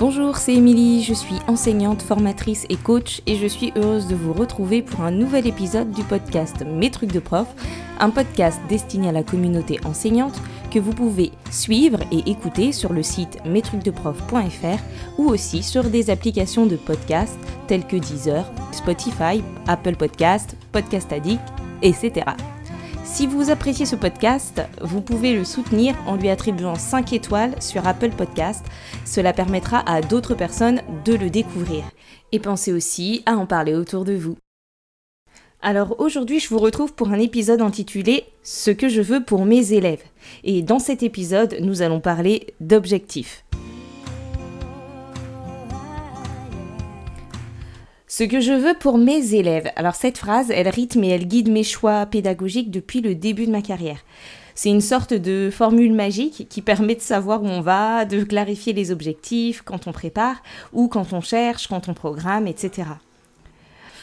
Bonjour, c'est Émilie, je suis enseignante, formatrice et coach et je suis heureuse de vous retrouver pour un nouvel épisode du podcast Mes trucs de prof, un podcast destiné à la communauté enseignante que vous pouvez suivre et écouter sur le site mestrucsdeprof.fr ou aussi sur des applications de podcast telles que Deezer, Spotify, Apple Podcast, Podcast Addict, etc. Si vous appréciez ce podcast, vous pouvez le soutenir en lui attribuant 5 étoiles sur Apple Podcast. Cela permettra à d'autres personnes de le découvrir. Et pensez aussi à en parler autour de vous. Alors aujourd'hui, je vous retrouve pour un épisode intitulé Ce que je veux pour mes élèves. Et dans cet épisode, nous allons parler d'objectifs. Ce que je veux pour mes élèves. Alors cette phrase, elle rythme et elle guide mes choix pédagogiques depuis le début de ma carrière. C'est une sorte de formule magique qui permet de savoir où on va, de clarifier les objectifs quand on prépare ou quand on cherche, quand on programme, etc.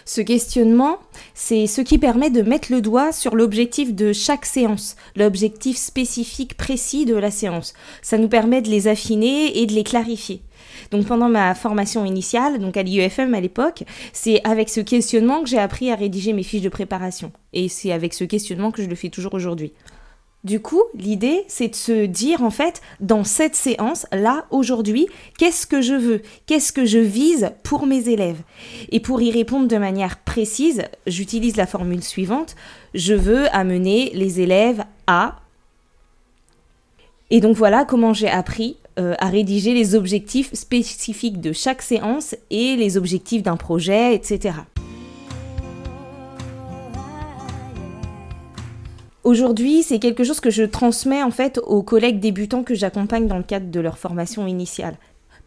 Ce questionnement, c'est ce qui permet de mettre le doigt sur l'objectif de chaque séance, l'objectif spécifique précis de la séance. Ça nous permet de les affiner et de les clarifier. Donc pendant ma formation initiale, donc à l'IEFM à l'époque, c'est avec ce questionnement que j'ai appris à rédiger mes fiches de préparation. Et c'est avec ce questionnement que je le fais toujours aujourd'hui. Du coup, l'idée, c'est de se dire, en fait, dans cette séance, là, aujourd'hui, qu'est-ce que je veux? Qu'est-ce que je vise pour mes élèves? Et pour y répondre de manière précise, j'utilise la formule suivante. Je veux amener les élèves à... Et donc voilà comment j'ai appris euh, à rédiger les objectifs spécifiques de chaque séance et les objectifs d'un projet, etc. Aujourd'hui, c'est quelque chose que je transmets en fait aux collègues débutants que j'accompagne dans le cadre de leur formation initiale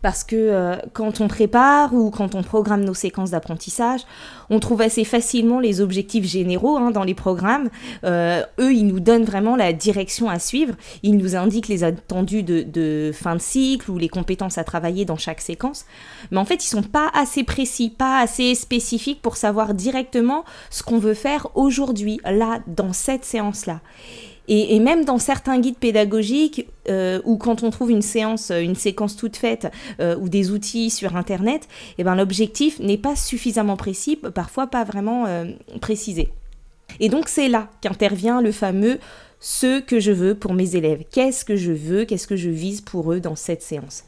parce que euh, quand on prépare ou quand on programme nos séquences d'apprentissage, on trouve assez facilement les objectifs généraux hein, dans les programmes. Euh, eux, ils nous donnent vraiment la direction à suivre. Ils nous indiquent les attendus de, fin de cycle ou les compétences à travailler dans chaque séquence. Mais en fait, ils sont pas assez précis, pas assez spécifiques pour savoir directement ce qu'on veut faire aujourd'hui, là, dans cette séance-là. Et, même dans certains guides pédagogiques, euh, ou quand on trouve une séance, une séquence toute faite, euh, ou des outils sur Internet, eh ben, l'objectif n'est pas suffisamment précis, parfois pas vraiment euh, précisé. Et donc c'est là qu'intervient le fameux ce que je veux pour mes élèves. Qu'est-ce que je veux, qu'est-ce que je vise pour eux dans cette séance?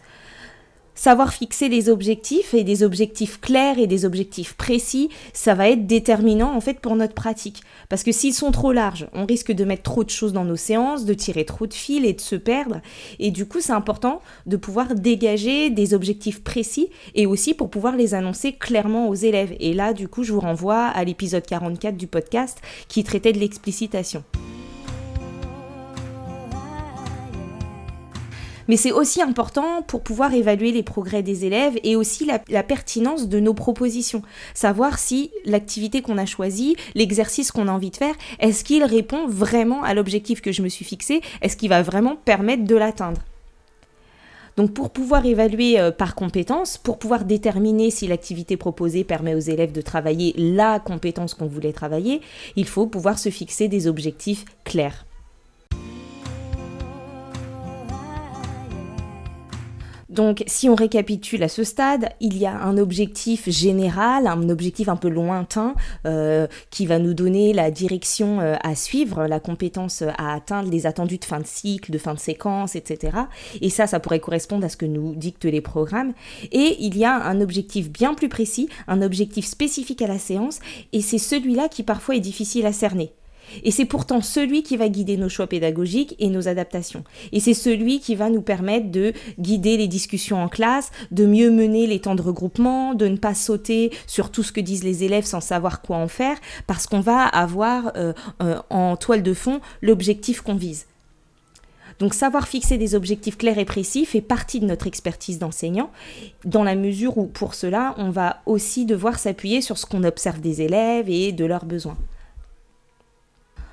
Savoir fixer des objectifs et des objectifs clairs et des objectifs précis, ça va être déterminant en fait pour notre pratique. Parce que s'ils sont trop larges, on risque de mettre trop de choses dans nos séances, de tirer trop de fils et de se perdre. Et du coup, c'est important de pouvoir dégager des objectifs précis et aussi pour pouvoir les annoncer clairement aux élèves. Et là, du coup, je vous renvoie à l'épisode 44 du podcast qui traitait de l'explicitation. Mais c'est aussi important pour pouvoir évaluer les progrès des élèves et aussi la, pertinence de nos propositions. Savoir si l'activité qu'on a choisie, l'exercice qu'on a envie de faire, est-ce qu'il répond vraiment à l'objectif que je me suis fixé? Est-ce qu'il va vraiment permettre de l'atteindre? Donc pour pouvoir évaluer euh, par compétence, pour pouvoir déterminer si l'activité proposée permet aux élèves de travailler la compétence qu'on voulait travailler, il faut pouvoir se fixer des objectifs clairs. Donc si on récapitule à ce stade, il y a un objectif général, un objectif un peu lointain euh, qui va nous donner la direction euh, à suivre, la compétence à atteindre, les attendus de fin de cycle, de fin de séquence, etc. Et ça, ça pourrait correspondre à ce que nous dictent les programmes. Et il y a un objectif bien plus précis, un objectif spécifique à la séance, et c'est celui-là qui parfois est difficile à cerner. Et c'est pourtant celui qui va guider nos choix pédagogiques et nos adaptations. Et c'est celui qui va nous permettre de guider les discussions en classe, de mieux mener les temps de regroupement, de ne pas sauter sur tout ce que disent les élèves sans savoir quoi en faire, parce qu'on va avoir euh, euh, en toile de fond l'objectif qu'on vise. Donc savoir fixer des objectifs clairs et précis fait partie de notre expertise d'enseignant, dans la mesure où pour cela, on va aussi devoir s'appuyer sur ce qu'on observe des élèves et de leurs besoins.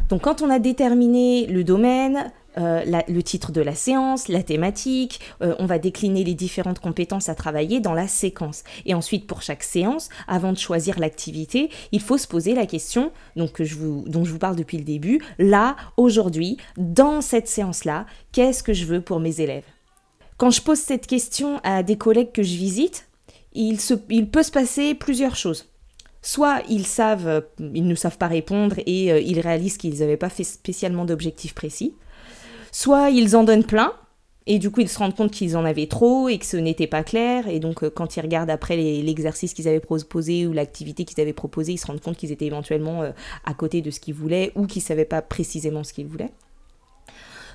Donc quand on a déterminé le domaine, euh, le titre de la séance, la thématique, euh, on va décliner les différentes compétences à travailler dans la séquence. Et ensuite, pour chaque séance, avant de choisir l'activité, il faut se poser la question donc, dont je vous parle depuis le début, là, aujourd'hui, dans cette séance-là, qu'est-ce que je veux pour mes élèves? Quand je pose cette question à des collègues que je visite, il, se, il peut se passer plusieurs choses. Soit ils savent, ils ne savent pas répondre et euh, ils réalisent qu'ils n'avaient pas fait spécialement d'objectifs précis. Soit ils en donnent plein et du coup, ils se rendent compte qu'ils en avaient trop et que ce n'était pas clair. Et donc, euh, quand ils regardent après l'exercice qu'ils avaient proposé ou l'activité qu'ils avaient proposée, ils se rendent compte qu'ils étaient éventuellement euh, à côté de ce qu'ils voulaient ou qu'ils ne savaient pas précisément ce qu'ils voulaient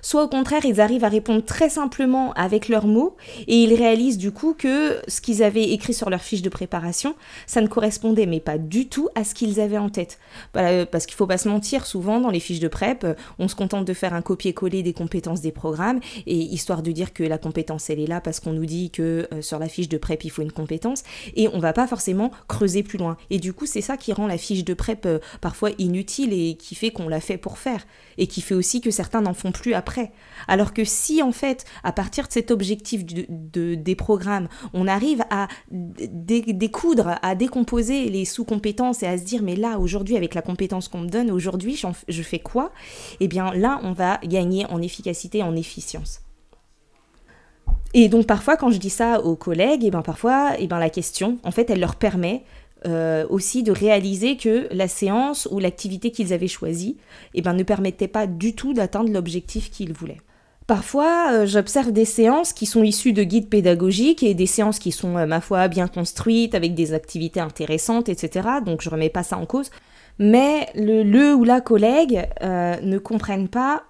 soit au contraire ils arrivent à répondre très simplement avec leurs mots et ils réalisent du coup que ce qu'ils avaient écrit sur leur fiche de préparation, ça ne correspondait mais pas du tout à ce qu'ils avaient en tête. Euh, parce qu'il faut pas se mentir, souvent dans les fiches de prep, on se contente de faire un copier-coller des compétences des programmes et histoire de dire que la compétence elle est là parce qu'on nous dit que euh, sur la fiche de prep il faut une compétence et on va pas forcément creuser plus loin. Et du coup c'est ça qui rend la fiche de prep euh, parfois inutile et qui fait qu'on l'a fait pour faire et qui fait aussi que certains n'en font plus après alors que si en fait, à partir de cet objectif de, des programmes, on arrive à découdre, à décomposer les sous-compétences et à se dire mais là aujourd'hui avec la compétence qu'on me donne, aujourd'hui je fais quoi? Eh bien là on va gagner en efficacité, en efficience. Et donc parfois quand je dis ça aux collègues, et eh ben parfois et eh ben la question en fait elle leur permet euh, aussi de réaliser que la séance ou l'activité qu'ils avaient choisie eh ben, ne permettait pas du tout d'atteindre l'objectif qu'ils voulaient. Parfois, euh, j'observe des séances qui sont issues de guides pédagogiques et des séances qui sont, euh, ma foi, bien construites, avec des activités intéressantes, etc. Donc je remets pas ça en cause. Mais le, le ou la collègue ne comprennent pas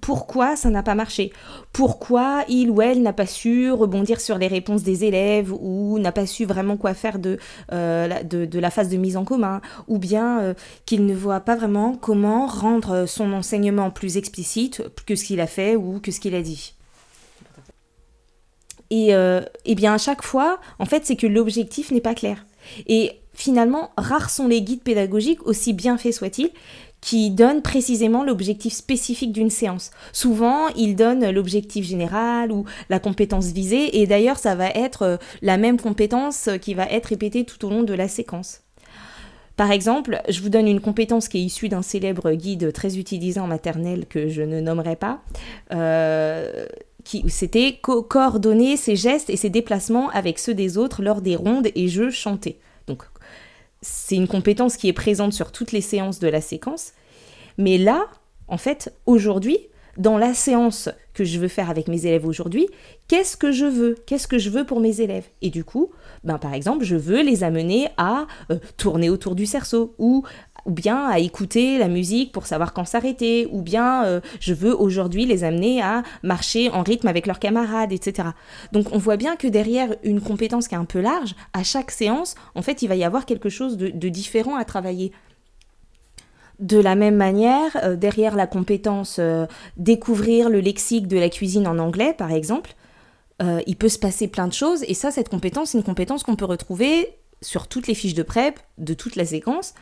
pourquoi ça n'a pas marché, pourquoi il ou elle n'a pas su rebondir sur les réponses des élèves ou n'a pas su vraiment quoi faire de, euh, la phase de mise en commun, ou bien euh, qu'il ne voit pas vraiment comment rendre son enseignement plus explicite que ce qu'il a fait ou que ce qu'il a dit? Et, euh, et bien à chaque fois, en fait, c'est que l'objectif n'est pas clair. Et finalement, rares sont les guides pédagogiques, aussi bien faits soient-ils, qui donne précisément l'objectif spécifique d'une séance. Souvent, il donne l'objectif général ou la compétence visée, et d'ailleurs, ça va être euh, la même compétence qui va être répétée tout au long de la séquence. Par exemple, je vous donne une compétence qui est issue d'un célèbre guide très utilisé en maternelle que je ne nommerai pas. Euh, c'était coordonner ses gestes et ses déplacements avec ceux des autres lors des rondes et jeux chantés. C'est une compétence qui est présente sur toutes les séances de la séquence. Mais là, en fait, aujourd'hui, dans la séance que je veux faire avec mes élèves aujourd'hui, qu'est-ce que je veux? Qu'est-ce que je veux pour mes élèves? Et du coup, ben, par exemple, je veux les amener à euh, tourner autour du cerceau ou ou bien à écouter la musique pour savoir quand s'arrêter, ou bien euh, je veux aujourd'hui les amener à marcher en rythme avec leurs camarades, etc. Donc on voit bien que derrière une compétence qui est un peu large, à chaque séance, en fait, il va y avoir quelque chose de, différent à travailler. De la même manière, euh, derrière la compétence euh, découvrir le lexique de la cuisine en anglais, par exemple, il peut se passer plein de choses, et ça, cette compétence, c'est une compétence qu'on peut retrouver sur toutes les fiches de prep de toute la séquence.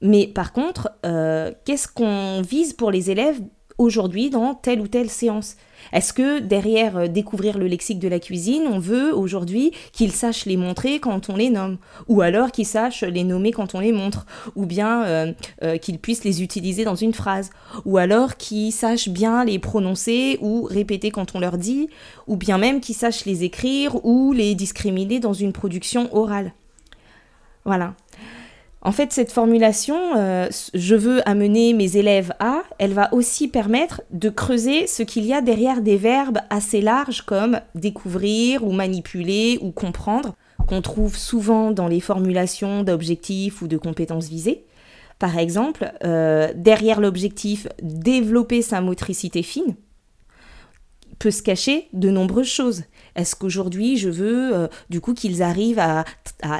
Mais par contre, euh, qu'est-ce qu'on vise pour les élèves aujourd'hui dans telle ou telle séance? Est-ce que derrière euh, découvrir le lexique de la cuisine, on veut aujourd'hui qu'ils sachent les montrer quand on les nomme? Ou alors qu'ils sachent les nommer quand on les montre? Ou bien euh, qu'ils puissent les utiliser dans une phrase? Ou alors qu'ils sachent bien les prononcer ou répéter quand on leur dit? Ou bien même qu'ils sachent les écrire ou les discriminer dans une production orale? Voilà. En fait, cette formulation, euh, je veux amener mes élèves à, elle va aussi permettre de creuser ce qu'il y a derrière des verbes assez larges comme découvrir ou manipuler ou comprendre, qu'on trouve souvent dans les formulations d'objectifs ou de compétences visées. Par exemple, euh, derrière l'objectif développer sa motricité fine, peut se cacher de nombreuses choses. Est-ce qu'aujourd'hui, je veux euh, du coup qu'ils arrivent à,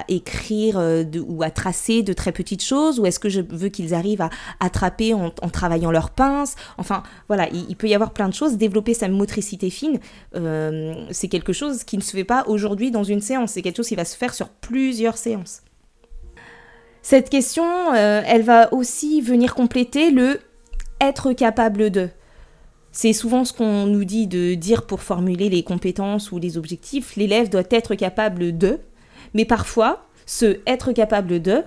écrire euh, ou à tracer de très petites choses Ou est-ce que je veux qu'ils arrivent à attraper en, travaillant leurs pinces? Enfin, voilà, il, peut y avoir plein de choses. Développer sa motricité fine, euh, c'est quelque chose qui ne se fait pas aujourd'hui dans une séance. C'est quelque chose qui va se faire sur plusieurs séances. Cette question, elle va aussi venir compléter le être capable de. C'est souvent ce qu'on nous dit de dire pour formuler les compétences ou les objectifs. L'élève doit être capable de, mais parfois, ce être capable de,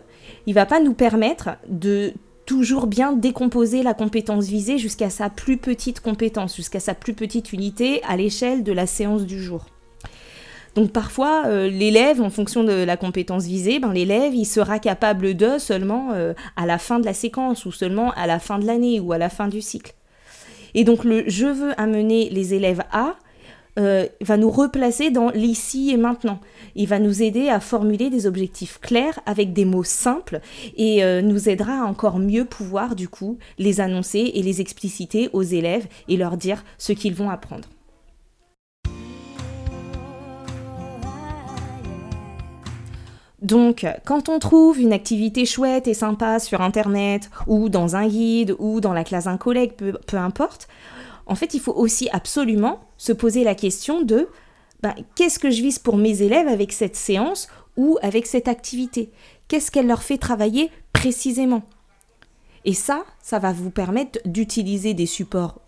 il va pas nous permettre de toujours bien décomposer la compétence visée jusqu'à sa plus petite compétence, jusqu'à sa plus petite unité à l'échelle de la séance du jour. Donc parfois, euh, l'élève, en fonction de la compétence visée, ben, l'élève, il sera capable de seulement euh, à la fin de la séquence, ou seulement à la fin de l'année, ou à la fin du cycle. Et donc le je veux amener les élèves à euh, va nous replacer dans l'ici et maintenant. Il va nous aider à formuler des objectifs clairs avec des mots simples et nous aidera à encore mieux pouvoir du coup les annoncer et les expliciter aux élèves et leur dire ce qu'ils vont apprendre. Donc, quand on trouve une activité chouette et sympa sur Internet, ou dans un guide, ou dans la classe d'un collègue, peu, importe, en fait, il faut aussi absolument se poser la question de ben, qu'est-ce que je vise pour mes élèves avec cette séance ou avec cette activité? Qu'est-ce qu'elle leur fait travailler précisément? Et ça, ça va vous permettre d'utiliser des supports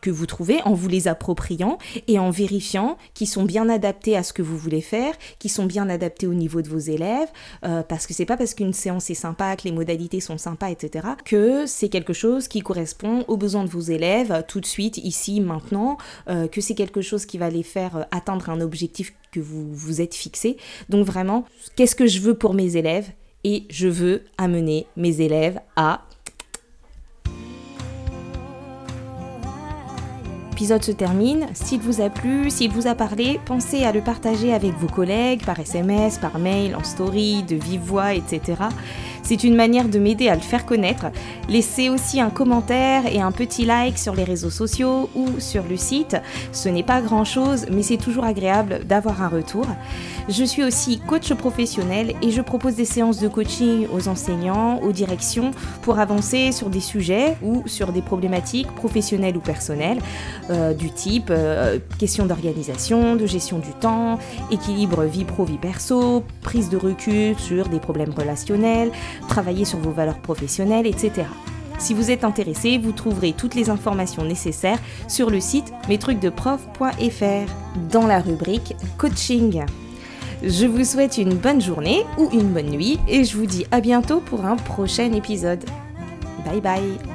que vous trouvez en vous les appropriant et en vérifiant qu'ils sont bien adaptés à ce que vous voulez faire, qu'ils sont bien adaptés au niveau de vos élèves, euh, parce que c'est pas parce qu'une séance est sympa, que les modalités sont sympas, etc., que c'est quelque chose qui correspond aux besoins de vos élèves tout de suite, ici, maintenant, euh, que c'est quelque chose qui va les faire euh, atteindre un objectif que vous vous êtes fixé. Donc vraiment, qu'est-ce que je veux pour mes élèves? Et je veux amener mes élèves à L'épisode se termine. S'il vous a plu, s'il vous a parlé, pensez à le partager avec vos collègues par SMS, par mail, en story, de vive voix, etc. C'est une manière de m'aider à le faire connaître. Laissez aussi un commentaire et un petit like sur les réseaux sociaux ou sur le site. Ce n'est pas grand-chose, mais c'est toujours agréable d'avoir un retour. Je suis aussi coach professionnel et je propose des séances de coaching aux enseignants, aux directions pour avancer sur des sujets ou sur des problématiques professionnelles ou personnelles euh, du type euh, question d'organisation, de gestion du temps, équilibre vie pro-vie perso, prise de recul sur des problèmes relationnels, travailler sur vos valeurs professionnelles, etc. Si vous êtes intéressé, vous trouverez toutes les informations nécessaires sur le site mestrucsdeprof.fr dans la rubrique coaching. Je vous souhaite une bonne journée ou une bonne nuit et je vous dis à bientôt pour un prochain épisode. Bye bye